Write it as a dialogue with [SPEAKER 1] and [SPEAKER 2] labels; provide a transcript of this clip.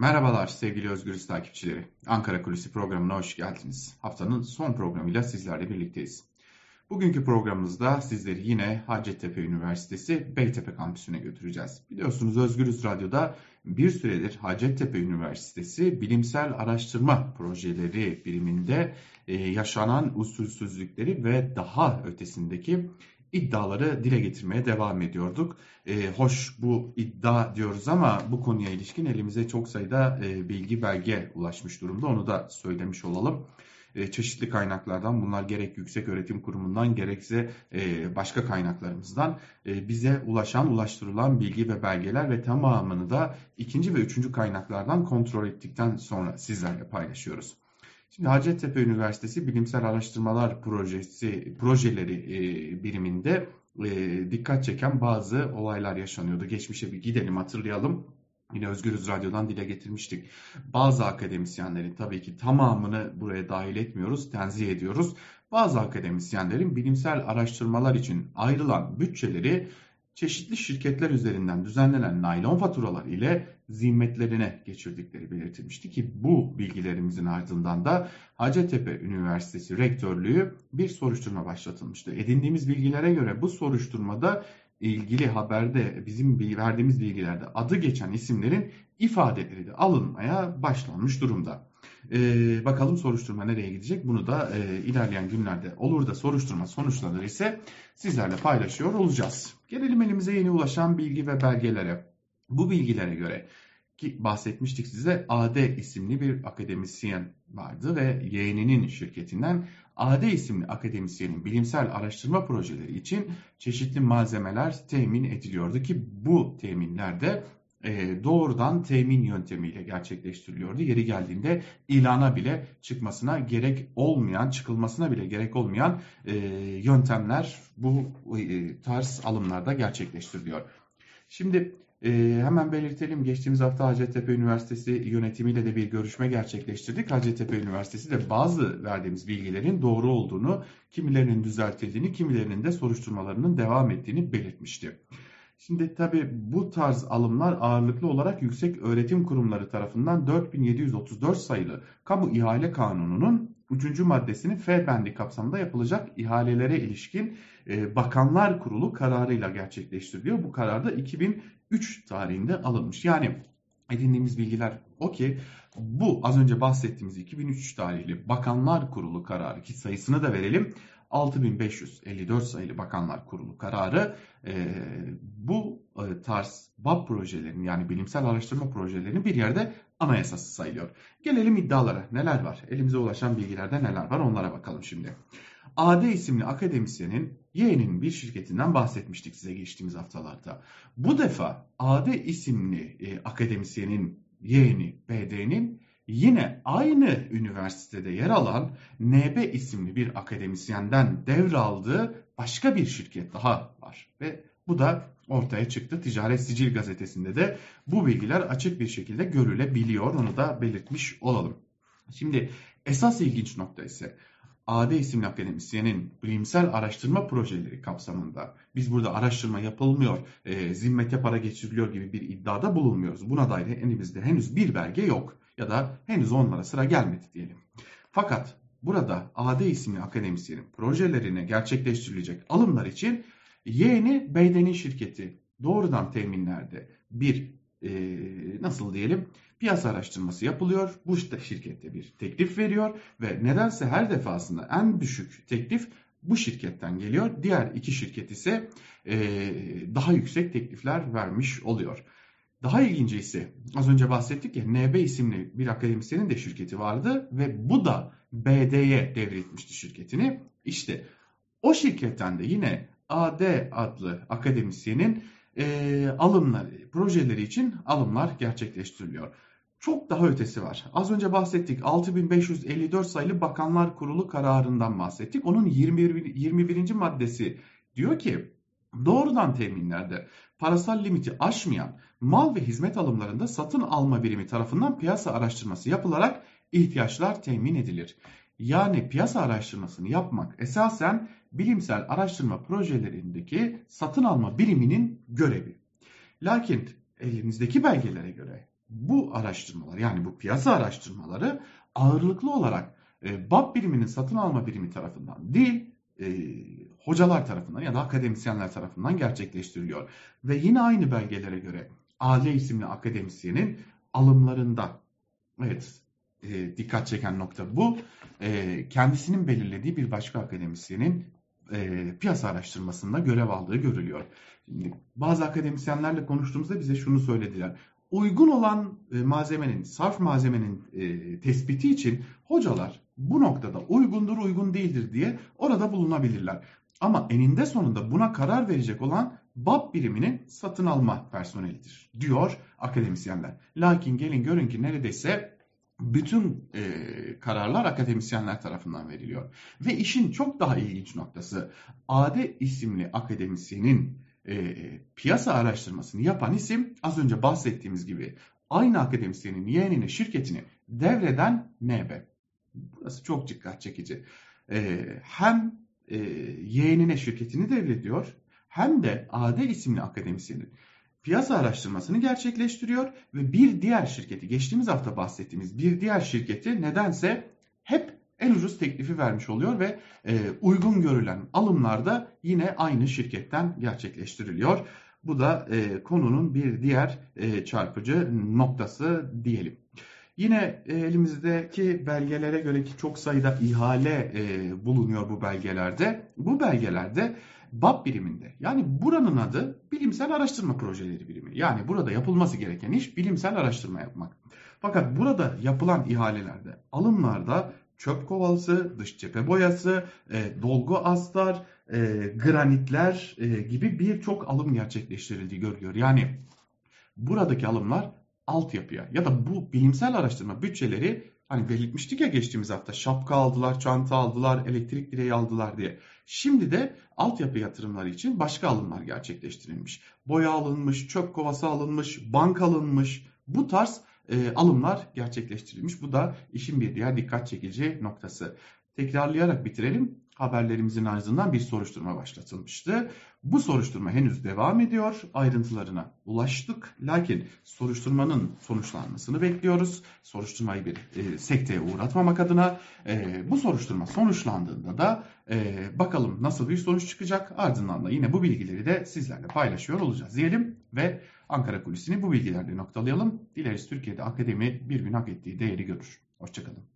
[SPEAKER 1] Merhabalar sevgili Özgürüz takipçileri. Ankara Kulisi programına hoş geldiniz. Haftanın son programıyla sizlerle birlikteyiz. Bugünkü programımızda sizleri yine Hacettepe Üniversitesi Beytepe kampüsüne götüreceğiz. Biliyorsunuz Özgürüz Radyo'da bir süredir Hacettepe Üniversitesi bilimsel araştırma projeleri biriminde e, yaşanan usulsüzlükleri ve daha ötesindeki iddiaları dile getirmeye devam ediyorduk. E, hoş bu iddia diyoruz ama bu konuya ilişkin elimize çok sayıda e, bilgi belge ulaşmış durumda. Onu da söylemiş olalım. E, çeşitli kaynaklardan bunlar gerek yüksek öğretim kurumundan gerekse e, başka kaynaklarımızdan e, bize ulaşan ulaştırılan bilgi ve belgeler ve tamamını da ikinci ve üçüncü kaynaklardan kontrol ettikten sonra sizlerle paylaşıyoruz. Şimdi Hacettepe Üniversitesi Bilimsel Araştırmalar Projesi projeleri e, biriminde e, dikkat çeken bazı olaylar yaşanıyordu. Geçmişe bir gidelim hatırlayalım. Yine Özgürüz Radyo'dan dile getirmiştik. Bazı akademisyenlerin tabii ki tamamını buraya dahil etmiyoruz, tenzih ediyoruz. Bazı akademisyenlerin bilimsel araştırmalar için ayrılan bütçeleri çeşitli şirketler üzerinden düzenlenen naylon faturalar ile zimmetlerine geçirdikleri belirtilmişti ki bu bilgilerimizin ardından da Hacettepe Üniversitesi Rektörlüğü bir soruşturma başlatılmıştı. Edindiğimiz bilgilere göre bu soruşturmada ilgili haberde bizim verdiğimiz bilgilerde adı geçen isimlerin ifadeleri de alınmaya başlanmış durumda. Ee, bakalım soruşturma nereye gidecek? Bunu da e, ilerleyen günlerde olur da soruşturma sonuçlanır ise sizlerle paylaşıyor olacağız. Gelelim elimize yeni ulaşan bilgi ve belgelere. Bu bilgilere göre ki bahsetmiştik size AD isimli bir akademisyen vardı ve yeğeninin şirketinden AD isimli akademisyenin bilimsel araştırma projeleri için çeşitli malzemeler temin ediliyordu ki bu teminlerde e, doğrudan temin yöntemiyle gerçekleştiriliyordu. Yeri geldiğinde ilana bile çıkmasına gerek olmayan, çıkılmasına bile gerek olmayan e, yöntemler bu e, tarz alımlarda gerçekleştiriliyor. Şimdi e, hemen belirtelim geçtiğimiz hafta Hacettepe Üniversitesi yönetimiyle de bir görüşme gerçekleştirdik. Hacettepe Üniversitesi de bazı verdiğimiz bilgilerin doğru olduğunu, kimilerinin düzeltildiğini, kimilerinin de soruşturmalarının devam ettiğini belirtmişti. Şimdi tabi bu tarz alımlar ağırlıklı olarak yüksek öğretim kurumları tarafından 4734 sayılı Kamu İhale Kanunu'nun 3. maddesinin F bendi kapsamında yapılacak ihalelere ilişkin e, Bakanlar Kurulu kararıyla gerçekleştiriliyor. Bu karar da 2003 tarihinde alınmış. Yani edindiğimiz bilgiler o ki bu az önce bahsettiğimiz 2003 tarihli Bakanlar Kurulu kararı ki sayısını da verelim 6554 sayılı Bakanlar Kurulu kararı e, bu e, tarz BAP projelerinin yani bilimsel araştırma projelerinin bir yerde anayasası sayılıyor. Gelelim iddialara neler var? Elimize ulaşan bilgilerde neler var onlara bakalım şimdi. AD isimli akademisyenin yeğeninin bir şirketinden bahsetmiştik size geçtiğimiz haftalarda. Bu defa AD isimli e, akademisyenin yeğeni BD'nin yine aynı üniversitede yer alan NB isimli bir akademisyenden devraldığı başka bir şirket daha var. Ve bu da ortaya çıktı. Ticaret Sicil gazetesinde de bu bilgiler açık bir şekilde görülebiliyor. Onu da belirtmiş olalım. Şimdi esas ilginç nokta ise AD isimli akademisyenin bilimsel araştırma projeleri kapsamında biz burada araştırma yapılmıyor, e, zimmete para geçiriliyor gibi bir iddiada bulunmuyoruz. Buna dair elimizde henüz bir belge yok ya da henüz onlara sıra gelmedi diyelim. Fakat burada AD isimli akademisyenin projelerine gerçekleştirilecek alımlar için yeğeni Beyden'in şirketi doğrudan teminlerde bir e, nasıl diyelim piyasa araştırması yapılıyor. Bu şirkette bir teklif veriyor ve nedense her defasında en düşük teklif bu şirketten geliyor. Diğer iki şirket ise e, daha yüksek teklifler vermiş oluyor. Daha ilginci ise az önce bahsettik ya NB isimli bir akademisyenin de şirketi vardı ve bu da BD'ye devretmişti şirketini. İşte o şirketten de yine AD adlı akademisyenin e, alımları, projeleri için alımlar gerçekleştiriliyor. Çok daha ötesi var. Az önce bahsettik 6554 sayılı Bakanlar Kurulu kararından bahsettik. Onun 21. 21. maddesi diyor ki doğrudan teminlerde parasal limiti aşmayan mal ve hizmet alımlarında satın alma birimi tarafından piyasa araştırması yapılarak ihtiyaçlar temin edilir. Yani piyasa araştırmasını yapmak esasen bilimsel araştırma projelerindeki satın alma biriminin görevi. Lakin elinizdeki belgelere göre bu araştırmalar yani bu piyasa araştırmaları ağırlıklı olarak e, BAP biriminin satın alma birimi tarafından değil e, hocalar tarafından ya da akademisyenler tarafından gerçekleştiriliyor. Ve yine aynı belgelere göre AL isimli akademisyenin alımlarında evet e, dikkat çeken nokta bu. E, kendisinin belirlediği bir başka akademisyenin e, piyasa araştırmasında görev aldığı görülüyor. Şimdi, bazı akademisyenlerle konuştuğumuzda bize şunu söylediler. Uygun olan e, malzemenin, sarf malzemenin e, tespiti için hocalar bu noktada uygundur, uygun değildir diye orada bulunabilirler. Ama eninde sonunda buna karar verecek olan BAP biriminin satın alma personelidir diyor akademisyenler. Lakin gelin görün ki neredeyse bütün e, kararlar akademisyenler tarafından veriliyor. Ve işin çok daha ilginç noktası Ade isimli akademisyenin e, piyasa araştırmasını yapan isim az önce bahsettiğimiz gibi aynı akademisyenin yeğenine şirketini devreden NB. Burası çok dikkat çekici. E, hem e, yeğenine şirketini devrediyor hem de AD isimli akademisyenin piyasa araştırmasını gerçekleştiriyor ve bir diğer şirketi geçtiğimiz hafta bahsettiğimiz bir diğer şirketi nedense hep en ucuz teklifi vermiş oluyor ve e, uygun görülen alımlarda yine aynı şirketten gerçekleştiriliyor. Bu da e, konunun bir diğer e, çarpıcı noktası diyelim. Yine e, elimizdeki belgelere göre ki çok sayıda ihale e, bulunuyor bu belgelerde. Bu belgelerde BAP biriminde yani buranın adı bilimsel araştırma projeleri birimi. Yani burada yapılması gereken iş bilimsel araştırma yapmak. Fakat burada yapılan ihalelerde, alımlarda çöp kovalısı, dış cephe boyası, e, dolgu astar, granitler e, gibi birçok alım gerçekleştirildiği görülüyor. Yani buradaki alımlar altyapıya ya da bu bilimsel araştırma bütçeleri hani belirtmiştik ya geçtiğimiz hafta şapka aldılar, çanta aldılar, elektrik direği aldılar diye. Şimdi de altyapı yatırımları için başka alımlar gerçekleştirilmiş. Boya alınmış, çöp kovası alınmış, bank alınmış. Bu tarz e, alımlar gerçekleştirilmiş. Bu da işin bir diğer dikkat çekici noktası. Tekrarlayarak bitirelim. Haberlerimizin ardından bir soruşturma başlatılmıştı. Bu soruşturma henüz devam ediyor. Ayrıntılarına ulaştık. Lakin soruşturmanın sonuçlanmasını bekliyoruz. Soruşturmayı bir e, sekteye uğratmamak adına e, bu soruşturma sonuçlandığında da e, bakalım nasıl bir sonuç çıkacak. Ardından da yine bu bilgileri de sizlerle paylaşıyor olacağız diyelim ve Ankara Kulisi'ni bu bilgilerle noktalayalım. Dileriz Türkiye'de akademi bir gün hak ettiği değeri görür. Hoşçakalın.